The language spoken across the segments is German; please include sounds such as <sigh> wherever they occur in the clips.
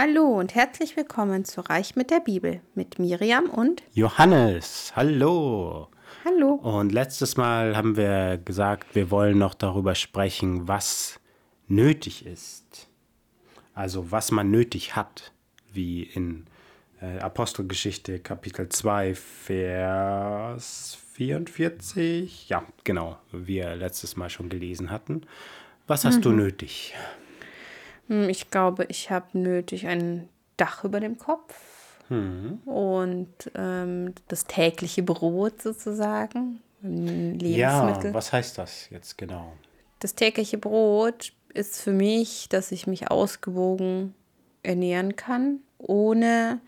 Hallo und herzlich willkommen zu Reich mit der Bibel mit Miriam und Johannes, hallo. Hallo. Und letztes Mal haben wir gesagt, wir wollen noch darüber sprechen, was nötig ist. Also was man nötig hat, wie in äh, Apostelgeschichte Kapitel 2, Vers 44. Ja, genau, wie wir letztes Mal schon gelesen hatten. Was hast du nötig? Hm, Ich glaube, ich habe nötig ein Dach über dem Kopf und ähm, das tägliche Brot sozusagen. Ja, Lebensmittel. was heißt das jetzt genau? Das tägliche Brot ist für mich, dass ich mich ausgewogen ernähren kann, ohne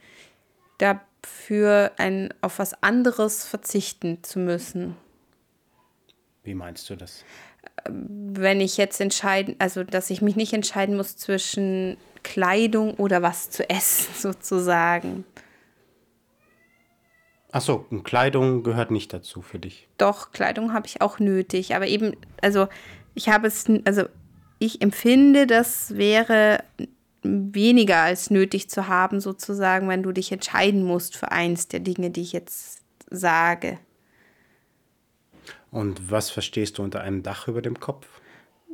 dafür ein, auf was anderes verzichten zu müssen. Wie meinst du das? Wenn ich jetzt entscheiden, also dass ich mich nicht entscheiden muss zwischen Kleidung oder was zu essen <laughs> sozusagen. Achso, Kleidung gehört nicht dazu für dich. Doch, Kleidung habe ich auch nötig, aber eben, also ich habe es, also ich empfinde, das wäre weniger als nötig zu haben, sozusagen, wenn du dich entscheiden musst für eins der Dinge, die ich jetzt sage. Und was verstehst du unter einem Dach über dem Kopf?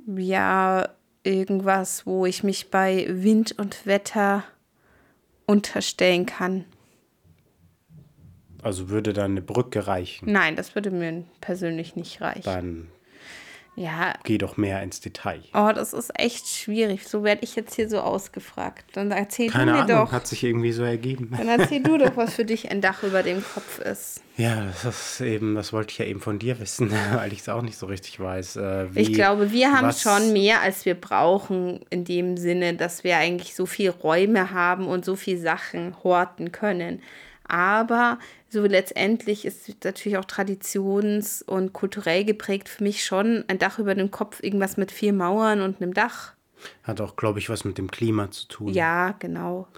Ja, irgendwas, wo ich mich bei Wind und Wetter unterstellen kann. Also würde dann eine Brücke reichen? Nein, das würde mir persönlich nicht reichen. Dann Ja, geh doch mehr ins Detail. oh, das ist echt schwierig. So werde ich jetzt hier so ausgefragt. Dann erzähl Keine du mir Ahnung, doch. hat sich irgendwie so ergeben. Dann erzähl du doch, was für dich ein Dach über dem Kopf ist. Ja, das ist eben, das wollte ich ja eben von dir wissen, <laughs> weil ich es auch nicht so richtig weiß. Äh, wie, Ich glaube, wir haben was- schon mehr, als wir brauchen, in dem Sinne, dass wir eigentlich so viel Räume haben und so viel Sachen horten können. Aber so letztendlich ist natürlich auch traditions- und kulturell geprägt für mich schon ein Dach über dem Kopf, irgendwas mit vier Mauern und einem Dach. Hat auch, glaube ich, was mit dem Klima zu tun. Ja, genau.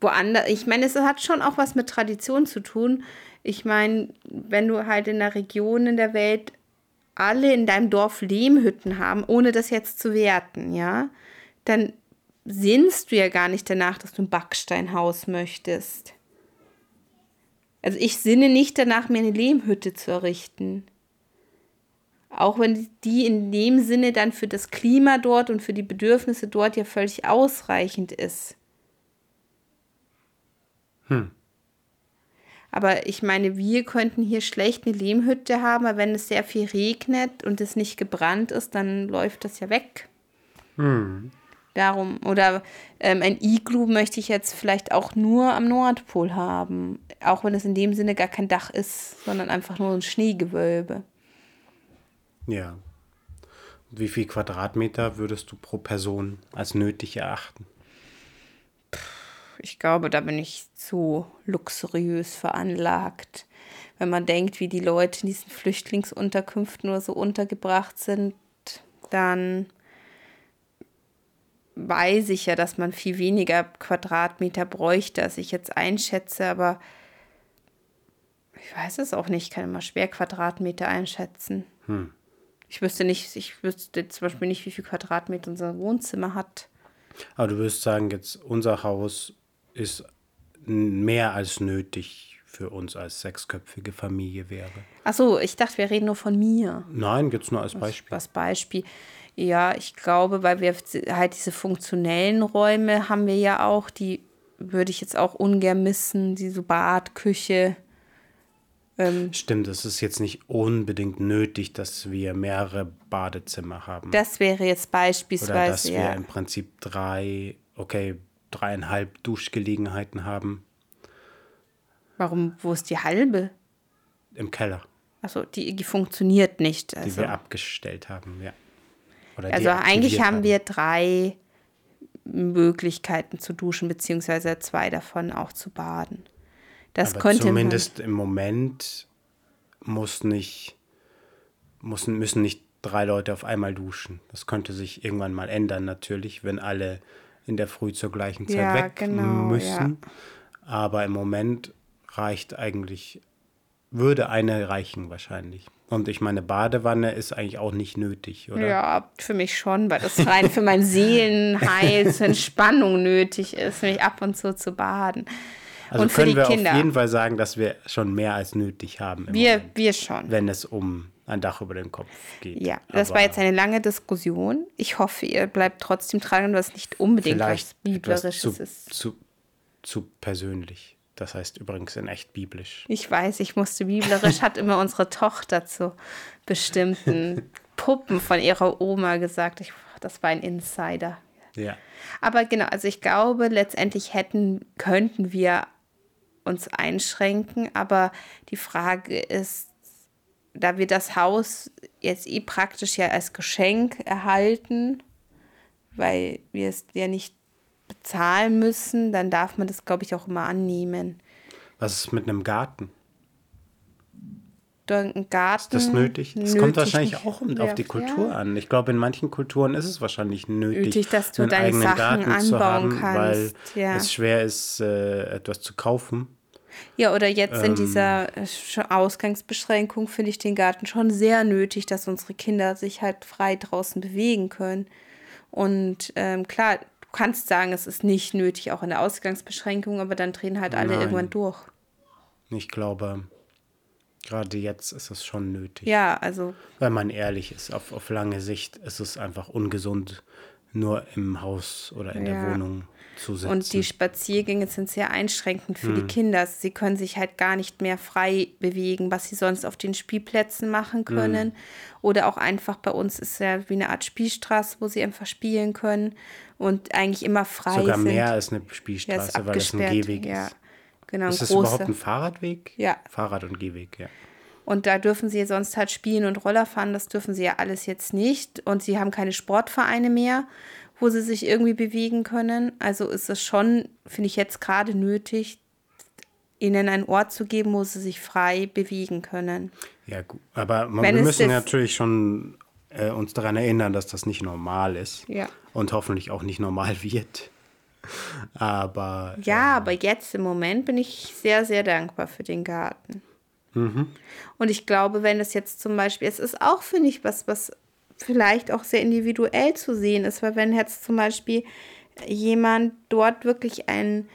Woanders, ich meine, es hat schon auch was mit Tradition zu tun. Ich meine, wenn du halt in der Region in der Welt alle in deinem Dorf Lehmhütten haben, ohne das jetzt zu werten, ja, dann sinnst du ja gar nicht danach, dass du ein Backsteinhaus möchtest. Also ich sinne nicht danach, mir eine Lehmhütte zu errichten. Auch wenn die in dem Sinne dann für das Klima dort und für die Bedürfnisse dort ja völlig ausreichend ist. Aber ich meine, wir könnten hier schlecht eine Lehmhütte haben, aber wenn es sehr viel regnet und es nicht gebrannt ist, dann läuft das ja weg. Darum, oder ähm, ein Iglu möchte ich jetzt vielleicht auch nur am Nordpol haben. Auch wenn es in dem Sinne gar kein Dach ist, sondern einfach nur ein Schneegewölbe. Ja. Und Wie viel Quadratmeter würdest du pro Person als nötig erachten? Ich glaube, da bin ich zu luxuriös veranlagt. Wenn man denkt, wie die Leute in diesen Flüchtlingsunterkünften nur so untergebracht sind, dann weiß ich ja, dass man viel weniger Quadratmeter bräuchte, als ich jetzt einschätze, aber ich weiß es auch nicht, ich kann immer schwer Quadratmeter einschätzen. Ich wüsste nicht, ich wüsste zum Beispiel nicht, wie viel Quadratmeter unser Wohnzimmer hat. Aber du würdest sagen, jetzt unser Haus ist mehr als nötig für uns als sechsköpfige Familie wäre. Ach so, ich dachte, wir reden nur von mir. Nein, jetzt nur als Beispiel. Was Beispiel. Ja, ich glaube, weil wir halt diese funktionellen Räume haben wir ja auch, die würde ich jetzt auch ungern missen, diese Bad, Küche. Ähm, Stimmt, es ist jetzt nicht unbedingt nötig, dass wir mehrere Badezimmer haben. das wäre jetzt Oder dass beispielsweise, wir ja. im Prinzip drei, okay, dreieinhalb Duschgelegenheiten haben Warum, wo ist die halbe? im Keller, Achso, die, die funktioniert nicht. die Also, wir abgestellt haben, ja. Oder also eigentlich haben wir drei Möglichkeiten zu duschen, beziehungsweise zwei davon auch zu baden. Das Aber könnte zumindest im Moment muss nicht, müssen, müssen nicht drei Leute auf einmal duschen. Das könnte sich irgendwann mal ändern, natürlich, wenn alle in der Früh zur gleichen Zeit Ja, weg genau, müssen. Aber im Moment reicht eigentlich, würde eine reichen wahrscheinlich. Und ich meine, Badewanne ist eigentlich auch nicht nötig, oder? Ja, für mich schon, weil das rein für mein Seelenheil, zur Entspannung nötig ist, mich ab und zu zu baden. Also und für können wir Kinder. auf jeden Fall sagen, dass wir schon mehr als nötig haben, wir, Moment, wir schon. wenn es um ein Dach über den Kopf geht. Ja, das Aber war jetzt eine lange Diskussion. Ich hoffe, ihr bleibt trotzdem dran, was nicht unbedingt was Biblerisches zu, ist. zu, zu persönlich. Das heißt übrigens in echt biblisch. Ich weiß, ich musste biblerisch, hat immer unsere Tochter zu bestimmten <laughs> Puppen von ihrer Oma gesagt. Ich, das war ein Insider. Ja. Aber genau, also ich glaube, letztendlich hätten, könnten wir uns einschränken, aber die Frage ist, da wir das Haus jetzt eh praktisch ja als Geschenk erhalten, weil wir es ja nicht bezahlen müssen, dann darf man das, glaube ich, auch immer annehmen. Was ist mit einem Garten? Ein Garten. Ist das nötig? Das nötig kommt wahrscheinlich nicht. auch um- Ja, auf die Kultur ja. an. Ich glaube, in manchen Kulturen ist es wahrscheinlich nötig, Nötig, dass du einen deine eigenen Sachen Garten zu anbauen haben, weil kannst, ja. es schwer ist, äh, etwas zu kaufen. Ja, oder jetzt Ähm. in dieser äh, Sch- Ausgangsbeschränkung finde ich den Garten schon sehr nötig, dass unsere Kinder sich halt frei draußen bewegen können. Und ähm, klar, kannst sagen, es ist nicht nötig, auch in der Ausgangsbeschränkung, aber dann drehen halt alle Nein. irgendwann durch. Ich glaube, gerade jetzt ist es schon nötig. Ja, also Wenn man ehrlich ist, auf, auf lange Sicht ist es einfach ungesund, nur im Haus oder in Ja. der Wohnung. Und die Spaziergänge sind sehr einschränkend für Hm. die Kinder. Sie können sich halt gar nicht mehr frei bewegen, was sie sonst auf den Spielplätzen machen Hm. können. Oder auch einfach bei uns ist ja wie eine Art Spielstraße, wo sie einfach spielen können und eigentlich immer frei Sogar sind. mehr als eine ja, Spielstraße, ist weil es ein. Gehweg ja, ist. genau. Ist das überhaupt großer. ein Fahrradweg? Ja. Fahrrad- und Gehweg, ja. Und da dürfen sie sonst halt spielen und Roller fahren, das dürfen sie ja alles jetzt nicht. Und sie haben keine Sportvereine mehr, wo sie sich irgendwie bewegen können. Also ist es schon, finde ich jetzt gerade nötig, ihnen einen Ort zu geben, wo sie sich frei bewegen können. Ja, gut. Aber man, Wenn wir müssen das- natürlich schon äh, uns daran erinnern, dass das nicht normal ist. Ja. Und hoffentlich auch nicht normal <laughs> wird. Aber Ja, aber jetzt im Moment bin ich sehr, sehr dankbar für den Garten. Und ich glaube, wenn es jetzt zum Beispiel, es ist auch, finde ich, was, was vielleicht auch sehr individuell zu sehen ist, weil wenn jetzt zum Beispiel jemand dort wirklich ein,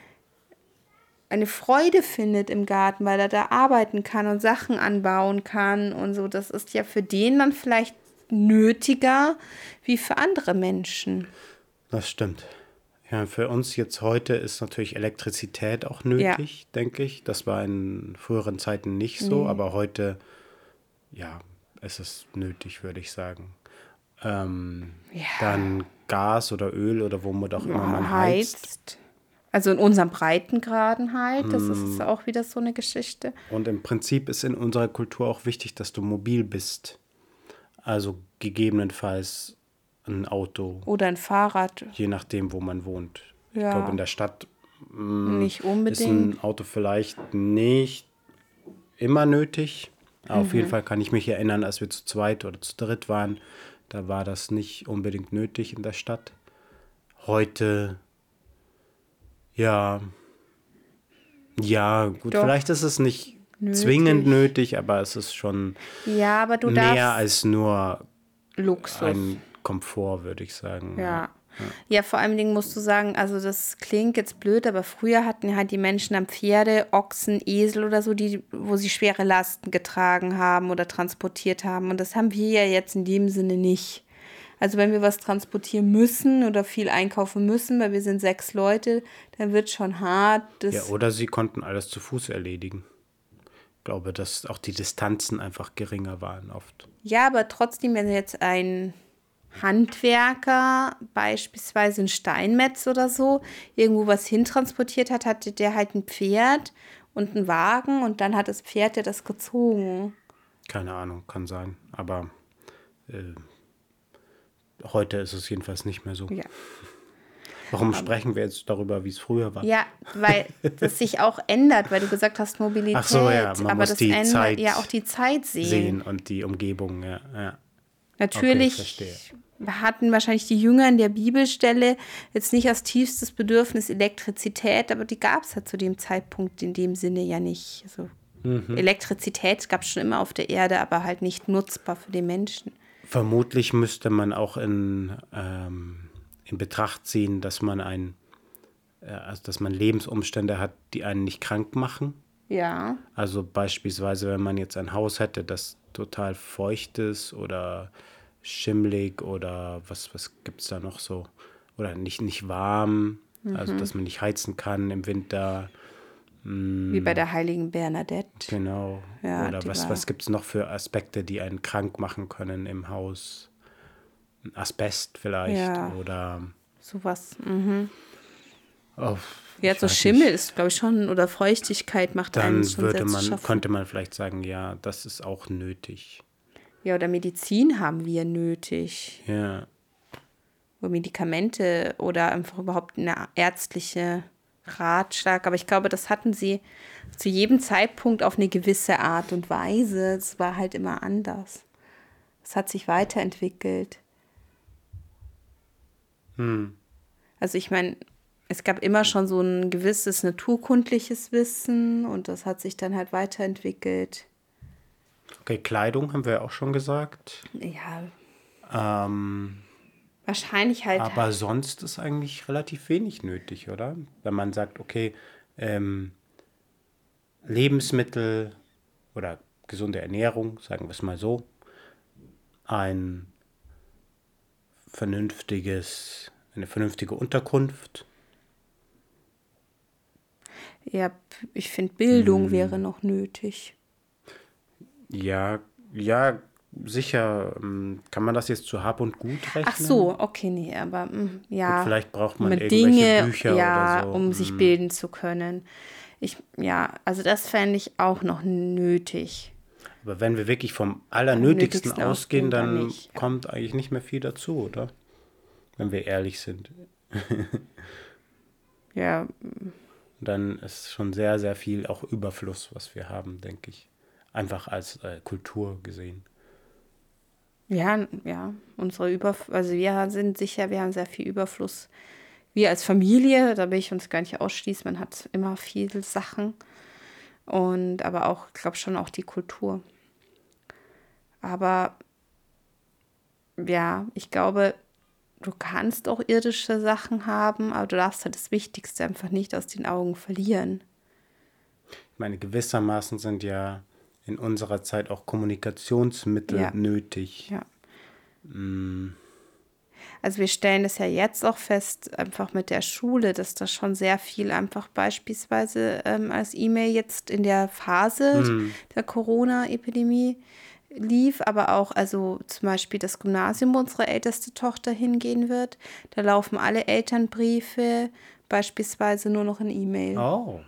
eine Freude findet im Garten, weil er da arbeiten kann und Sachen anbauen kann und so, das ist ja für den dann vielleicht nötiger wie für andere Menschen. das stimmt. Ja, für uns jetzt heute ist natürlich Elektrizität auch nötig, denke ich. Das war in früheren Zeiten nicht so, aber heute, ja, ist es nötig, würde ich sagen. Ähm, Ja. Dann Gas oder Öl oder womit auch immer man heizt. heizt. Also in unseren Breitengraden halt, das ist auch wieder so eine Geschichte. Und im Prinzip ist in unserer Kultur auch wichtig, dass du mobil bist. Also gegebenenfalls ein Auto, Oder ein Fahrrad, je nachdem, wo man wohnt. Ich Ja. glaube, in der Stadt nicht ist unbedingt. ein Auto vielleicht nicht immer nötig. Aber auf Mhm. jeden Fall kann ich mich erinnern, als wir zu zweit oder zu dritt waren, da war das nicht unbedingt nötig in der Stadt. Heute, ja, ja, gut, Doch. vielleicht ist es nicht Nötig. zwingend nötig, aber es ist schon Ja, aber du mehr als nur Luxus. ein Komfort, würde ich sagen. ja. Ja, vor allen Dingen musst du sagen, also das klingt jetzt blöd, aber früher hatten halt die Menschen am Pferde, Ochsen, Esel oder so, die, wo sie schwere Lasten getragen haben oder transportiert haben. Und das haben wir ja jetzt in dem Sinne nicht. Also wenn wir was transportieren müssen oder viel einkaufen müssen, weil wir sind sechs Leute, dann wird schon hart. Ja, oder sie konnten alles zu Fuß erledigen. Ich glaube, dass auch die Distanzen einfach geringer waren oft. Ja, aber trotzdem, wenn jetzt ein Handwerker, beispielsweise ein Steinmetz oder so, irgendwo was hintransportiert hat, hatte der halt ein Pferd und einen Wagen und dann hat das Pferd ja das gezogen. Keine Ahnung, kann sein. Aber äh, heute ist es jedenfalls nicht mehr so. Ja. Warum sprechen wir jetzt darüber, wie es früher war? Ja, weil das sich auch ändert, weil du gesagt hast, Mobilität. Ach so, ja, man aber muss das die ändert Zeit ja auch die Zeit sehen. Sehen und die Umgebung, ja. ja. Natürlich verstehe. Hatten wahrscheinlich die Jünger in der Bibelstelle jetzt nicht als tiefstes Bedürfnis Elektrizität, aber die gab es ja zu dem Zeitpunkt in dem Sinne ja nicht. Also Elektrizität gab es schon immer auf der Erde, aber halt nicht nutzbar für die Menschen. Vermutlich müsste man auch in, ähm, in Betracht ziehen, dass man ein, äh, also dass man Lebensumstände hat, die einen nicht krank machen. Ja. Also beispielsweise, wenn man jetzt ein Haus hätte, das total feucht ist oder schimmelig oder was, was gibt es da noch so? Oder nicht, nicht warm, also dass man nicht heizen kann im Winter. Wie bei der heiligen Bernadette. Genau. Ja, oder was, war- was gibt es noch für Aspekte, die einen krank machen können im Haus? Asbest vielleicht Ja. oder Sowas. Mhm. oh, Ja, so Schimmel nicht. ist, glaube ich, schon, oder Feuchtigkeit macht einen Dann schon würde man, könnte man vielleicht sagen, ja, das ist auch nötig. Ja, oder Medizin haben wir nötig. Ja. Oder Medikamente oder einfach überhaupt eine ärztliche Ratschlag. Aber ich glaube, das hatten sie zu jedem Zeitpunkt auf eine gewisse Art und Weise. Es war halt immer anders. Es hat sich weiterentwickelt. Also ich meine, es gab immer schon so ein gewisses naturkundliches Wissen und das hat sich dann halt weiterentwickelt. Okay, Kleidung haben wir ja auch schon gesagt. Ja, Ähm, wahrscheinlich halt. aber sonst ist eigentlich relativ wenig nötig, oder? Wenn man sagt, okay, ähm, Lebensmittel oder gesunde Ernährung, sagen wir es mal so, ein vernünftiges, eine vernünftige Unterkunft, Ja, ich finde, Bildung Hm. wäre noch nötig. Ja, ja, sicher. ähm, Kann man das jetzt zu Hab und Gut rechnen? Ach so, okay, nee, aber mm, ja. Gut, vielleicht braucht man irgendwelche Dinge, Bücher ja, oder so. um sich Hm. bilden zu können. Ich, ja, also das fände ich auch noch nötig. Aber wenn wir wirklich vom Allernötigsten Nötigsten ausgehen, dann kommt eigentlich nicht mehr viel dazu, oder? Wenn wir ehrlich sind. <laughs> Ja, Dann ist schon sehr, sehr viel auch Überfluss, was wir haben, denke ich. Einfach als äh, Kultur gesehen. ja, ja, unsere Überf also wir sind sicher, wir haben sehr viel Überfluss. Wir als Familie, da will ich uns gar nicht ausschließen, man hat immer viele Sachen. Und aber auch, ich glaube schon auch die Kultur. Aber ja, ich glaube, du kannst auch irdische Sachen haben, aber du darfst halt das Wichtigste einfach nicht aus den Augen verlieren. Ich meine, gewissermaßen sind ja in unserer Zeit auch Kommunikationsmittel Ja. nötig. Ja. Also wir stellen es ja jetzt auch fest, einfach mit der Schule, dass da schon sehr viel einfach beispielsweise ähm, als E-Mail jetzt in der Phase der Corona-Epidemie lief, aber auch also zum Beispiel das Gymnasium, wo unsere älteste Tochter hingehen wird, da laufen alle Elternbriefe beispielsweise nur noch in E-Mail. Oh,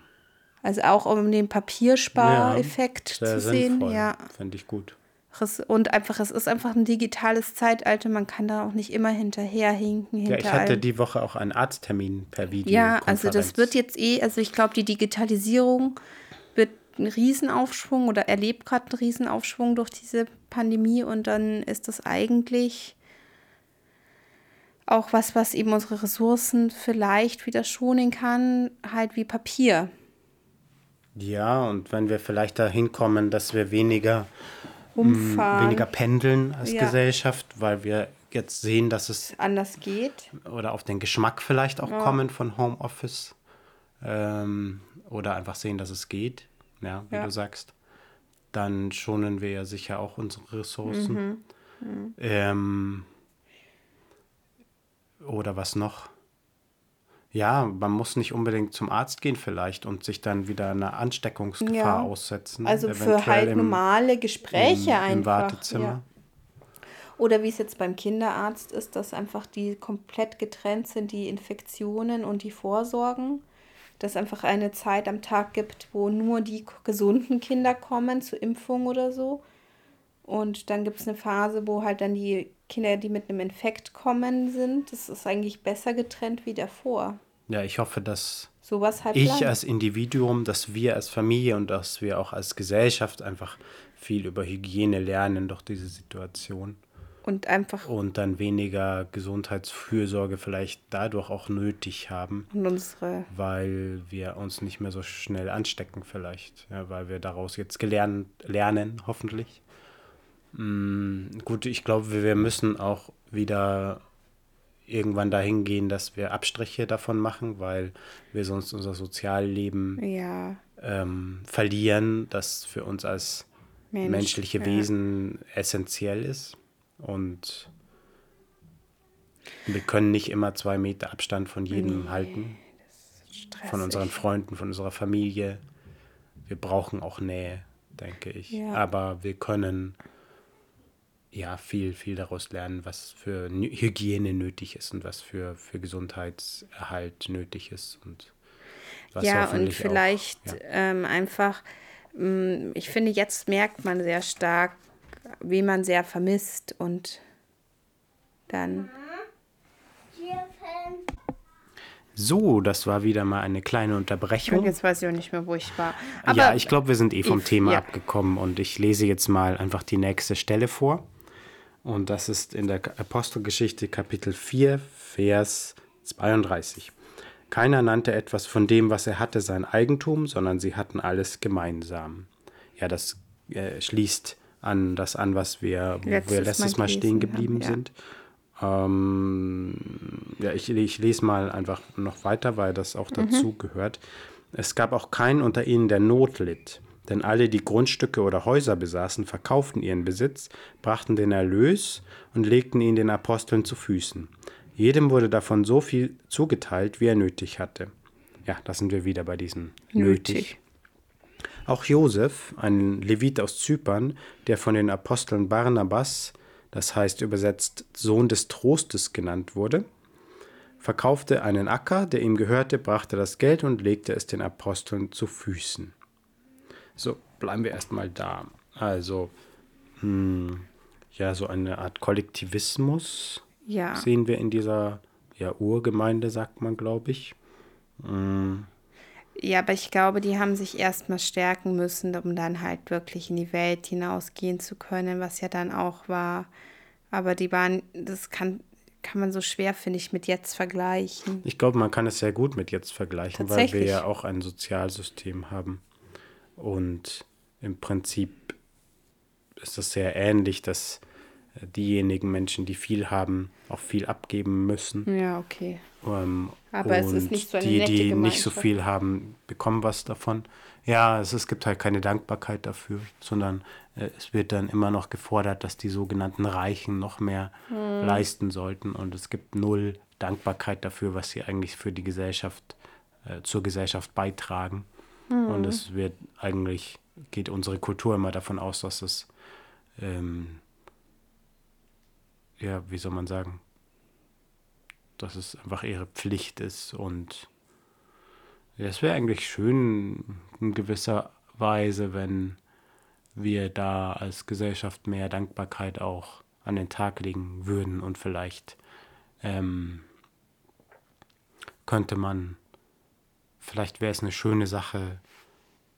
Also auch um den Papierspareffekt sehr zu sehen. sinnvoll. Ja. Finde ich gut. Und einfach, es ist einfach ein digitales Zeitalter. Man kann da auch nicht immer hinterherhinken. Ja, Hinter ich hatte allem. die Woche auch einen Arzttermin per Video. ja, also das wird jetzt eh, also ich glaube, die Digitalisierung wird einen Riesenaufschwung oder erlebt gerade einen Riesenaufschwung durch diese Pandemie und dann ist das eigentlich auch was, was eben unsere Ressourcen vielleicht wieder schonen kann, halt wie Papier. Ja, und wenn wir vielleicht dahin kommen, dass wir weniger, mh, Umfahren, weniger pendeln als Ja. Gesellschaft, weil wir jetzt sehen, dass es anders geht. oder auf den Geschmack vielleicht auch kommen von Homeoffice ähm, oder einfach sehen, dass es geht, ja, wie Ja. du sagst, dann schonen wir ja sicher auch unsere Ressourcen. Ähm, oder was noch? Ja, man muss nicht unbedingt zum Arzt gehen vielleicht und sich dann wieder einer Ansteckungsgefahr Ja. aussetzen. Also für halt im- normale Gespräche im, einfach. Im Wartezimmer. Ja. Oder wie es jetzt beim Kinderarzt ist, dass einfach die komplett getrennt sind, die Infektionen und die Vorsorgen. Dass einfach eine Zeit am Tag gibt, wo nur die gesunden Kinder kommen zur Impfung oder so. Und dann gibt es eine Phase, wo halt dann die Kinder, die mit einem Infekt kommen, sind. Das ist eigentlich besser getrennt wie davor. Ja, ich hoffe, dass Sowas halt ich bleibt. als Individuum, dass wir als Familie und dass wir auch als Gesellschaft einfach viel über Hygiene lernen durch diese Situation. Und einfach. Und dann weniger Gesundheitsfürsorge vielleicht dadurch auch nötig haben. Und unsere. Weil wir uns nicht mehr so schnell anstecken, vielleicht. Ja, weil wir daraus jetzt gelernt, lernen, hoffentlich. Mm, gut, ich glaube, wir müssen auch wieder irgendwann dahin gehen, dass wir Abstriche davon machen, weil wir sonst unser Sozialleben ja. ähm, verlieren, das für uns als Mensch, menschliche ja. Wesen essentiell ist. Und wir können nicht immer zwei Meter Abstand von jedem nee, halten. Von unseren Freunden, von unserer Familie. Wir brauchen auch Nähe, denke ich. Ja. Aber wir können ja viel, viel daraus lernen, was für Hygiene nötig ist und was für, für Gesundheitserhalt nötig ist. Und was ja, und vielleicht auch, ja. Ähm, einfach, mh, mm, ich finde, jetzt merkt man sehr stark, wie man sehr vermisst und dann. So, das war wieder mal eine kleine Unterbrechung. Und jetzt weiß ich auch nicht mehr, wo ich war. Aber ja, ich glaube, wir sind eh vom Thema ja. abgekommen und ich lese jetzt mal einfach die nächste Stelle vor. Und das ist in der Apostelgeschichte Kapitel 4, Vers 32. Keiner nannte etwas von dem, was er hatte, sein Eigentum, sondern sie hatten alles gemeinsam. Ja, das äh, schließt an das an, was wir, wo letztes wir letztes Mal, Mal stehen geblieben haben, ja. sind. Ähm, ja, ich, ich lese mal einfach noch weiter, weil das auch dazu mhm. gehört. Es gab auch keinen unter ihnen, der Not litt. Denn alle, die Grundstücke oder Häuser besaßen, verkauften ihren Besitz, brachten den Erlös und legten ihn den Aposteln zu Füßen. Jedem wurde davon so viel zugeteilt, wie er nötig hatte. Ja, da sind wir wieder bei diesem nötig. nötig. Auch Josef, ein Levit aus Zypern, der von den Aposteln Barnabas, das heißt übersetzt Sohn des Trostes genannt wurde, verkaufte einen Acker, der ihm gehörte, brachte das Geld und legte es den Aposteln zu Füßen. So, bleiben wir erstmal da. Also, hm, ja, so eine Art Kollektivismus ja. sehen wir in dieser ja, Urgemeinde, sagt man, glaube ich. Hm. Ja, aber ich glaube, die haben sich erstmal stärken müssen, um dann halt wirklich in die Welt hinausgehen zu können, was ja dann auch war. Aber die waren, das kann, kann man so schwer, finde ich, mit jetzt vergleichen. Ich glaube, man kann es sehr gut mit jetzt vergleichen, weil wir ja auch ein Sozialsystem haben. Und im Prinzip ist das sehr ähnlich, dass äh, diejenigen Menschen, die viel haben, auch viel abgeben müssen. Ja, okay. Ähm, Aber es ist nicht so eine die, die nicht so viel haben, bekommen was davon. Ja, es, es gibt halt keine Dankbarkeit dafür, sondern äh, es wird dann immer noch gefordert, dass die sogenannten Reichen noch mehr hm. leisten sollten. Und es gibt null Dankbarkeit dafür, was sie eigentlich für die Gesellschaft, äh, zur Gesellschaft beitragen. Mhm. Und es wird eigentlich, geht unsere Kultur immer davon aus, dass es, ähm, ja, wie soll man sagen, dass es einfach ihre Pflicht ist und es wäre eigentlich schön in gewisser Weise, wenn wir da als Gesellschaft mehr Dankbarkeit auch an den Tag legen würden und vielleicht ähm, könnte man vielleicht wäre es eine schöne Sache,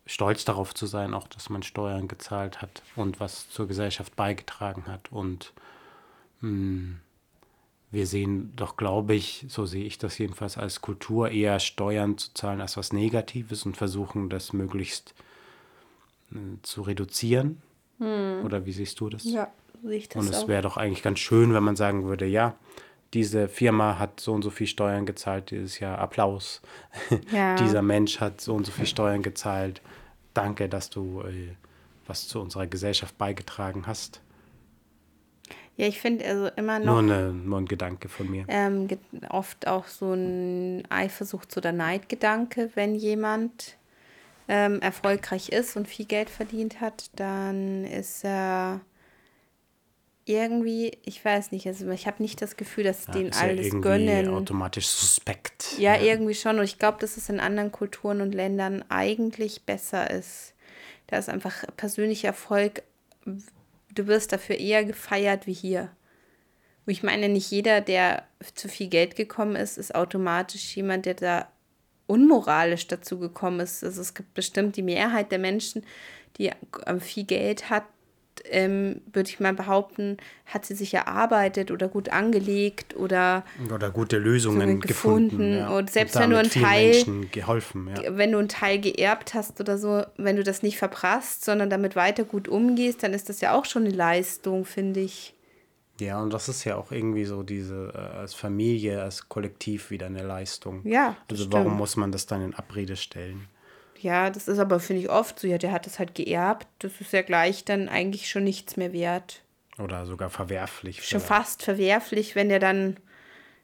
stolz darauf zu sein, auch dass man Steuern gezahlt hat und was zur Gesellschaft beigetragen hat. Und mh, hm, wir sehen doch, glaube ich, so sehe ich das jedenfalls als Kultur, eher Steuern zu zahlen als was Negatives und versuchen, das möglichst äh, zu reduzieren. Hm. Oder wie siehst du das? Ja, sehe ich das Und es wäre doch eigentlich ganz schön, wenn man sagen würde, ja, diese Firma hat so und so viel Steuern gezahlt dieses Jahr, Applaus. <laughs> Ja. Dieser Mensch hat so und so viel Steuern gezahlt. Danke, dass du äh, was zu unserer Gesellschaft beigetragen hast. Ja, ich finde also immer noch. Nur, eine, nur ein Gedanke von mir. Ähm, oft auch so ein Eifersucht oder Neidgedanke, wenn jemand ähm, erfolgreich ist und viel Geld verdient hat, dann ist er irgendwie, ich weiß nicht, also ich habe nicht das Gefühl, dass ja, denen alles ja gönnen. automatisch suspekt. Ja, ja, irgendwie schon. Und ich glaube, dass es in anderen Kulturen und Ländern eigentlich besser ist. Da ist einfach persönlicher Erfolg, du wirst dafür eher gefeiert wie hier. Und ich meine, nicht jeder, der zu viel Geld gekommen ist, ist automatisch jemand, der da unmoralisch dazu gekommen ist. Also es gibt bestimmt die Mehrheit der Menschen, die viel Geld hat, ähm, würde ich mal behaupten, hat sie sich erarbeitet oder gut angelegt oder, oder gute Lösungen gefunden. gefunden ja. Und selbst und wenn du einen Teil geholfen, ja. wenn du einen Teil geerbt hast oder so, wenn du das nicht verprasst, sondern damit weiter gut umgehst, dann ist das ja auch schon eine Leistung, finde ich. Ja, und das ist ja auch irgendwie so diese äh, als Familie, als Kollektiv wieder eine Leistung. Ja. Also stimmt. warum muss man das dann in Abrede stellen? Ja, das ist aber, finde ich, oft so. Ja, der hat es halt geerbt. Das ist ja gleich dann eigentlich schon nichts mehr wert. Oder sogar verwerflich. Schon fast verwerflich, wenn der dann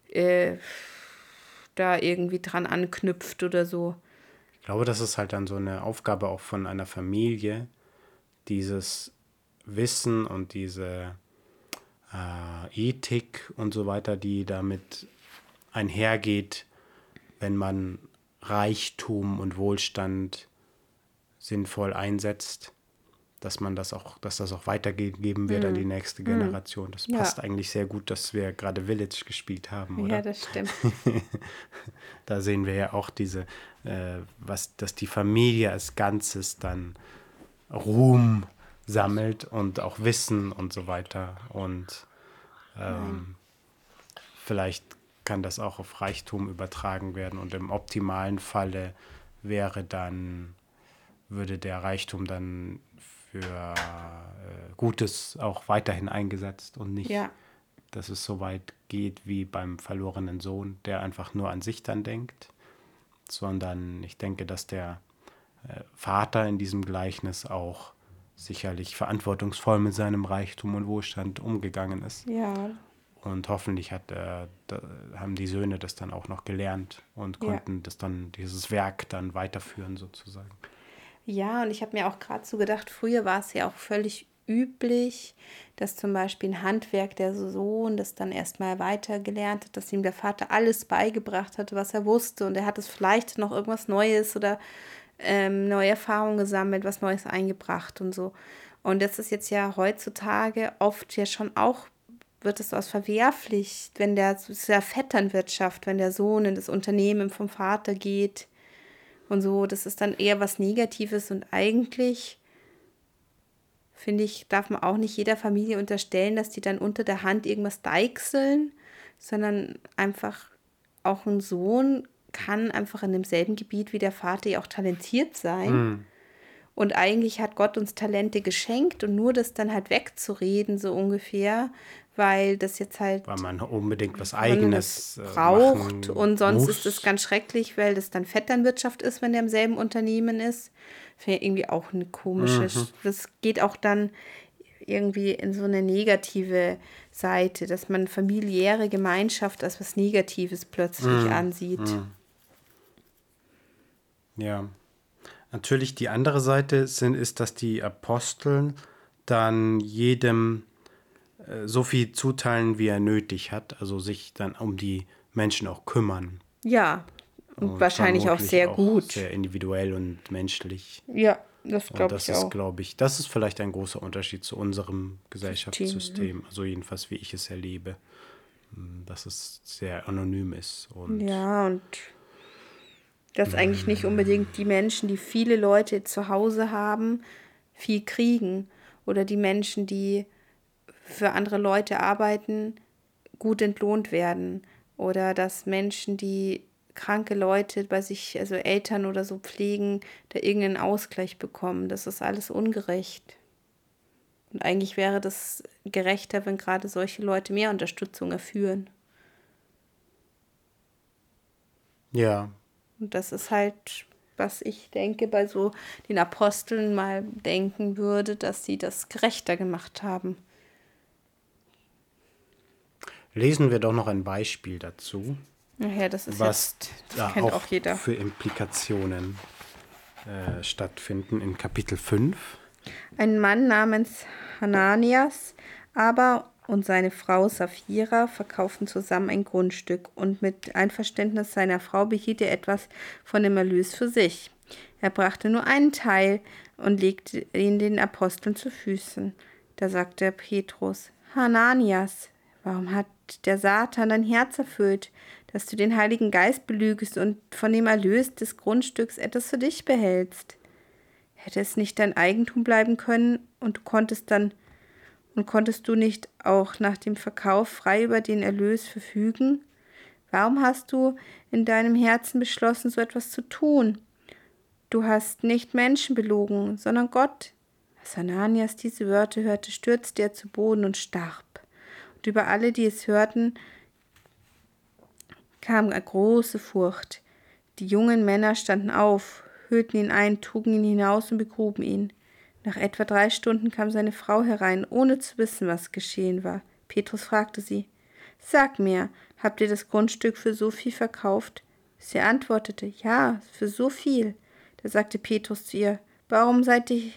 äh, da irgendwie dran anknüpft oder so. Ich glaube, das ist halt dann so eine Aufgabe auch von einer Familie, dieses Wissen und diese äh, Ethik und so weiter, die damit einhergeht, wenn man Reichtum und Wohlstand sinnvoll einsetzt, dass man das auch, dass das auch weitergegeben wird mm. an die mhm. nächste mhm. Generation. Das ja. passt eigentlich sehr gut, dass wir gerade Village gespielt haben, oder? Ja, das stimmt. <laughs> da sehen wir ja auch diese, äh, was, dass die Familie als Ganzes dann Ruhm sammelt und auch Wissen und so weiter. Und ähm, vielleicht kann das auch auf Reichtum übertragen werden und im optimalen Falle wäre dann, würde der Reichtum dann für äh, Gutes auch weiterhin eingesetzt und nicht, ja. dass es so weit geht wie beim verlorenen Sohn, der einfach nur an sich dann denkt, sondern ich denke, dass der äh, Vater in diesem Gleichnis auch sicherlich verantwortungsvoll mit seinem Reichtum und Wohlstand umgegangen ist. Ja, und hoffentlich hat, äh, da, haben die Söhne das dann auch noch gelernt und konnten ja. das dann, dieses Werk dann weiterführen sozusagen. Ja, und ich habe mir auch gerade so gedacht, früher war es ja auch völlig üblich, dass zum Beispiel ein Handwerk der Sohn das dann erstmal weitergelernt hat, dass ihm der Vater alles beigebracht hat, was er wusste und er hat es vielleicht noch irgendwas Neues oder ähm, neue Erfahrungen gesammelt, was Neues eingebracht und so. Und das ist jetzt ja heutzutage oft ja schon auch wird es aus verwerflich, wenn der, ja Vetternwirtschaft, wenn der Sohn in das Unternehmen vom Vater geht und so, das ist dann eher was Negatives und eigentlich finde ich, darf man auch nicht jeder Familie unterstellen, dass die dann unter der Hand irgendwas deichseln, sondern einfach auch ein Sohn kann einfach in demselben Gebiet wie der Vater ja auch talentiert sein. Mm. Und eigentlich hat Gott uns Talente geschenkt und nur das dann halt wegzureden, so ungefähr, weil das jetzt halt. Weil man unbedingt was Eigenes äh, braucht und sonst muss. ist es ganz schrecklich, weil das dann Vetternwirtschaft ist, wenn der im selben Unternehmen ist. Finde ich irgendwie auch eine komische. Mhm. Das geht auch dann irgendwie in so eine negative Seite, dass man familiäre Gemeinschaft als was Negatives plötzlich mhm. ansieht. Mhm. Ja. Natürlich die andere Seite sind, ist, dass die Aposteln dann jedem so viel zuteilen, wie er nötig hat, also sich dann um die Menschen auch kümmern. Ja, und, und wahrscheinlich auch sehr auch gut. Sehr individuell und menschlich. Ja, das glaube ich ist, glaube ich, das ist vielleicht ein großer Unterschied zu unserem Gesellschaftssystem, also jedenfalls wie ich es erlebe, hm, dass es sehr anonym ist. Und ja, und dass eigentlich nicht unbedingt die Menschen, die viele Leute zu Hause haben, viel kriegen oder die Menschen, die für andere Leute arbeiten, gut entlohnt werden. Oder dass Menschen, die kranke Leute bei sich, also Eltern oder so pflegen, da irgendeinen Ausgleich bekommen. Das ist alles ungerecht. Und eigentlich wäre das gerechter, wenn gerade solche Leute mehr Unterstützung erführen. Ja. Und das ist halt, was ich denke, bei so den Aposteln mal denken würde, dass sie das gerechter gemacht haben. Lesen wir doch noch ein Beispiel dazu. Ja, das ist was jetzt, das da auch, auch jeder. für Implikationen äh, stattfinden in Kapitel 5. Ein Mann namens Hananias aber und seine Frau Sapphira verkauften zusammen ein Grundstück und mit Einverständnis seiner Frau behielt er etwas von dem Erlös für sich. Er brachte nur einen Teil und legte ihn den Aposteln zu Füßen. Da sagte Petrus, Hananias, warum hat der Satan dein Herz erfüllt, dass du den Heiligen Geist belügst und von dem Erlös des Grundstücks etwas für dich behältst. Hätte es nicht dein Eigentum bleiben können und du konntest dann Und konntest du nicht auch nach dem Verkauf frei über den Erlös verfügen? Warum hast du in deinem Herzen beschlossen, so etwas zu tun? Du hast nicht Menschen belogen, sondern Gott. Als Ananias diese Wörter hörte, stürzte er zu Boden und starb. Über alle, die es hörten, kam große Furcht. Die jungen Männer standen auf, hüllten ihn ein, trugen ihn hinaus und begruben ihn. Nach etwa drei Stunden kam seine Frau herein, ohne zu wissen, was geschehen war. Petrus fragte sie, Sag mir, habt ihr das Grundstück für so viel verkauft? Sie antwortete, Ja, für so viel. Da sagte Petrus zu ihr, Warum seid ihr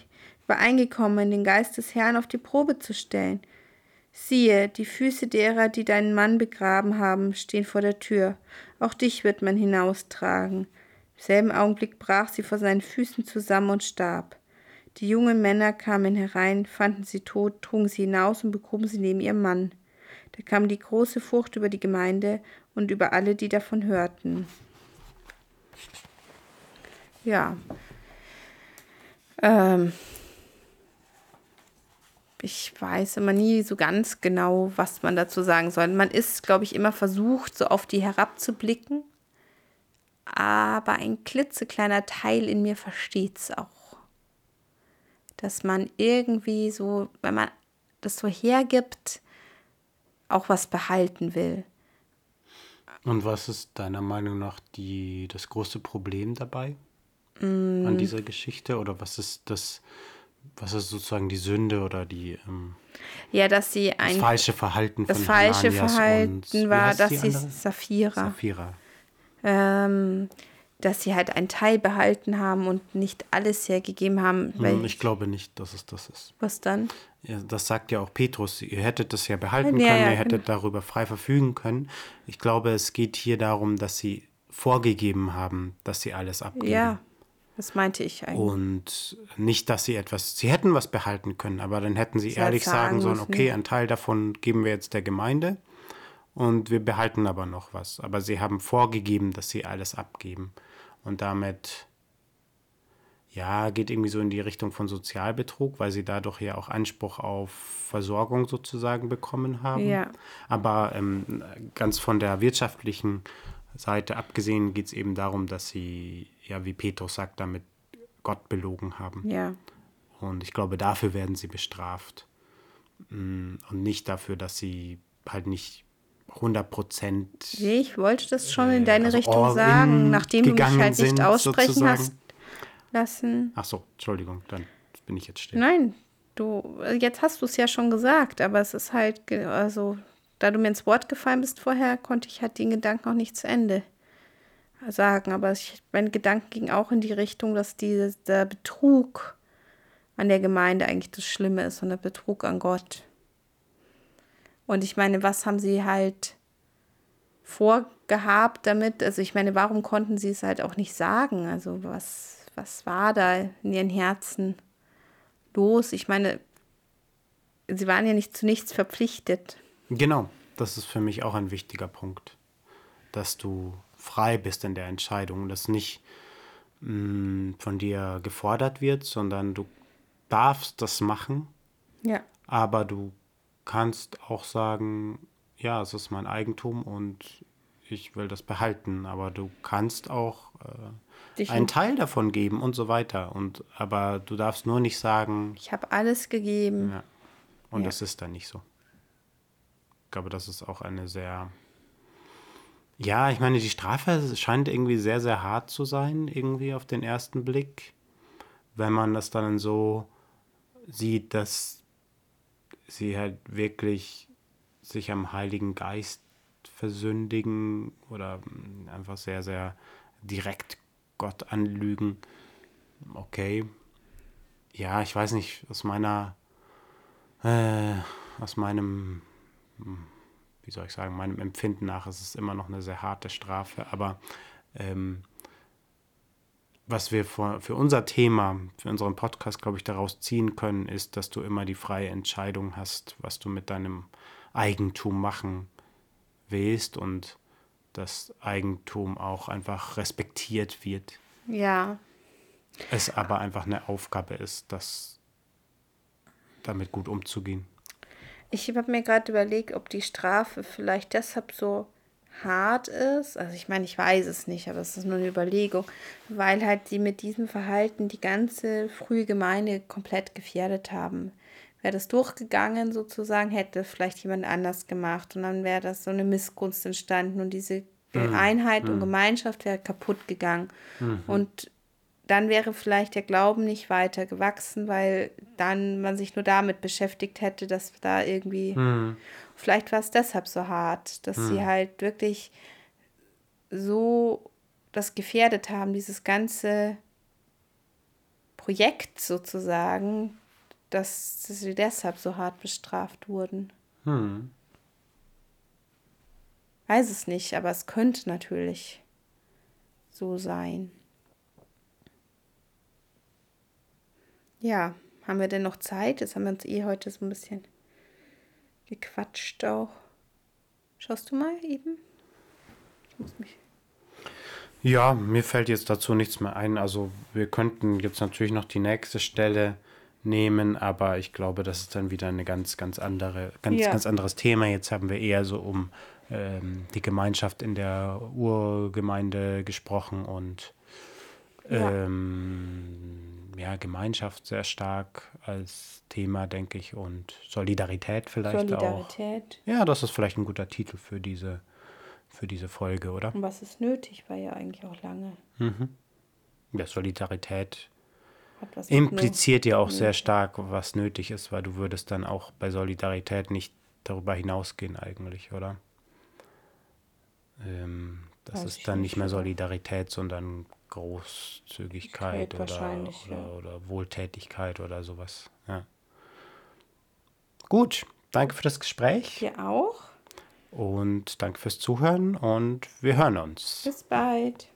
übereingekommen, den Geist des Herrn auf die Probe zu stellen? Siehe, die Füße derer, die deinen Mann begraben haben, stehen vor der Tür. Auch dich wird man hinaustragen. Im selben Augenblick brach sie vor seinen Füßen zusammen und starb. Die jungen Männer kamen herein, fanden sie tot, trugen sie hinaus und begruben sie neben ihrem Mann. Da kam die große Furcht über die Gemeinde und über alle, die davon hörten. Ja. Ähm, ich weiß immer nie so ganz genau, was man dazu sagen soll. Man ist, glaube ich, immer versucht, so auf die herabzublicken. Aber ein klitzekleiner Teil in mir versteht es auch. Dass man irgendwie so, wenn man das so hergibt, auch was behalten will. Und was ist deiner Meinung nach die, das große Problem dabei mm. an dieser Geschichte? Oder was ist das, was ist sozusagen die Sünde oder die ähm, ja, dass sie ein das falsche Verhalten das von falsche Hananias Verhalten und, war, dass sie? Saphira, Saphira. Ähm, dass sie halt einen Teil behalten haben und nicht alles hergegeben haben. Hm, Ich glaube nicht, dass es das ist. was dann? Ja, das sagt ja auch Petrus. Ihr hättet das ja behalten Ja, können, ja, ihr hättet darüber frei verfügen können. Ich glaube, es geht hier darum, dass sie vorgegeben haben, dass sie alles abgeben. Ja, das meinte ich eigentlich. Und nicht, dass sie etwas, sie hätten was behalten können, aber dann hätten sie halt ehrlich sagen sollen, okay, einen Teil davon geben wir jetzt der Gemeinde und wir behalten aber noch was. Aber sie haben vorgegeben, dass sie alles abgeben. Und damit, ja, geht irgendwie so in die Richtung von Sozialbetrug, weil sie dadurch ja auch Anspruch auf Versorgung sozusagen bekommen haben. Ja. Aber ähm, ganz von der wirtschaftlichen Seite abgesehen geht es eben darum, dass sie, ja, wie Petrus sagt, damit Gott belogen haben. ja, Und ich glaube, dafür werden sie bestraft. Mm, Und nicht dafür, dass sie halt nicht 100 Prozent nee, ich wollte das schon in deine also Richtung sagen, nachdem du mich halt nicht aussprechen sozusagen. hast lassen. Ach so, Entschuldigung, dann bin ich jetzt still. Nein, du, jetzt hast du es ja schon gesagt, aber es ist halt, also, da du mir ins Wort gefallen bist vorher, konnte ich halt den Gedanken auch nicht zu Ende sagen. Aber ich, mein Gedanke ging auch in die Richtung, dass diese, der Betrug an der Gemeinde eigentlich das Schlimme ist und der Betrug an Gott. Und ich meine, was haben sie halt vorgehabt damit? Also ich meine, warum konnten sie es halt auch nicht sagen? Also was, was war da in ihren Herzen los? Ich meine, sie waren ja nicht zu nichts verpflichtet. Genau, das ist für mich auch ein wichtiger Punkt, dass du frei bist in der Entscheidung, dass nicht mh, von dir gefordert wird, sondern du darfst das machen, Ja. aber du kannst auch sagen, ja, es ist mein Eigentum und ich will das behalten, aber du kannst auch äh, einen Teil davon geben und so weiter. Und aber du darfst nur nicht sagen, Ich habe alles gegeben. ja. Und Ja. das ist dann nicht so. Ich glaube, das ist auch eine sehr. Ja, ich meine, die Strafe scheint irgendwie sehr, sehr hart zu sein, irgendwie auf den ersten Blick. Wenn man das dann so sieht, dass sie halt wirklich sich am Heiligen Geist versündigen oder einfach sehr, sehr direkt Gott anlügen. Okay. Ja, ich weiß nicht, aus meiner äh, aus meinem, wie soll ich sagen, meinem Empfinden nach ist es immer noch eine sehr harte Strafe. Aber ähm, was wir für, für unser Thema, für unseren Podcast, glaube ich, daraus ziehen können, ist, dass du immer die freie Entscheidung hast, was du mit deinem Eigentum machen willst und das Eigentum auch einfach respektiert wird. Ja. Es aber einfach eine Aufgabe ist, das damit gut umzugehen. Ich habe mir gerade überlegt, ob die Strafe vielleicht deshalb so hart ist. Also ich meine, ich weiß es nicht, aber es ist nur eine Überlegung, weil halt sie mit diesem Verhalten die ganze frühe Gemeinde komplett gefährdet haben. Wäre das durchgegangen sozusagen, hätte vielleicht jemand anders gemacht und dann wäre das so eine Missgunst entstanden und diese mhm. Einheit mhm. und Gemeinschaft wäre kaputt gegangen. Mhm. Und dann wäre vielleicht der Glauben nicht weiter gewachsen, weil dann man sich nur damit beschäftigt hätte, dass da irgendwie, mhm. vielleicht war es deshalb so hart, dass mhm. sie halt wirklich so das gefährdet haben, dieses ganze Projekt sozusagen, dass sie deshalb so hart bestraft wurden. Hm. Weiß es nicht, aber es könnte natürlich so sein. Ja, haben wir denn noch Zeit? Jetzt haben wir uns eh heute so ein bisschen gequatscht auch. Schaust du mal eben? Ich muss mich. Ja, mir fällt jetzt dazu nichts mehr ein. Also wir könnten jetzt natürlich noch die nächste Stelle nehmen, aber ich glaube, das ist dann wieder eine ganz, ganz andere, ganz, ja. ganz anderes Thema. Jetzt haben wir eher so um ähm, die Gemeinschaft in der Urgemeinde gesprochen und ähm, ja. Gemeinschaft sehr stark als Thema, denke ich, und Solidarität vielleicht Solidarität. auch. Ja, das ist vielleicht ein guter Titel für diese, für diese Folge, oder? Und was ist nötig, war ja eigentlich auch lange. Mhm. Ja, Solidarität impliziert ja auch sehr stark, was nötig ist, weil du würdest dann auch bei Solidarität nicht darüber hinausgehen eigentlich, oder? Ähm, das Weiß ist dann nicht mehr Solidarität, sondern Großzügigkeit oder, oder, ja. oder, Wohltätigkeit oder sowas. Ja. Gut, danke für das Gespräch. Dir auch. Und danke fürs Zuhören und wir hören uns. Bis bald.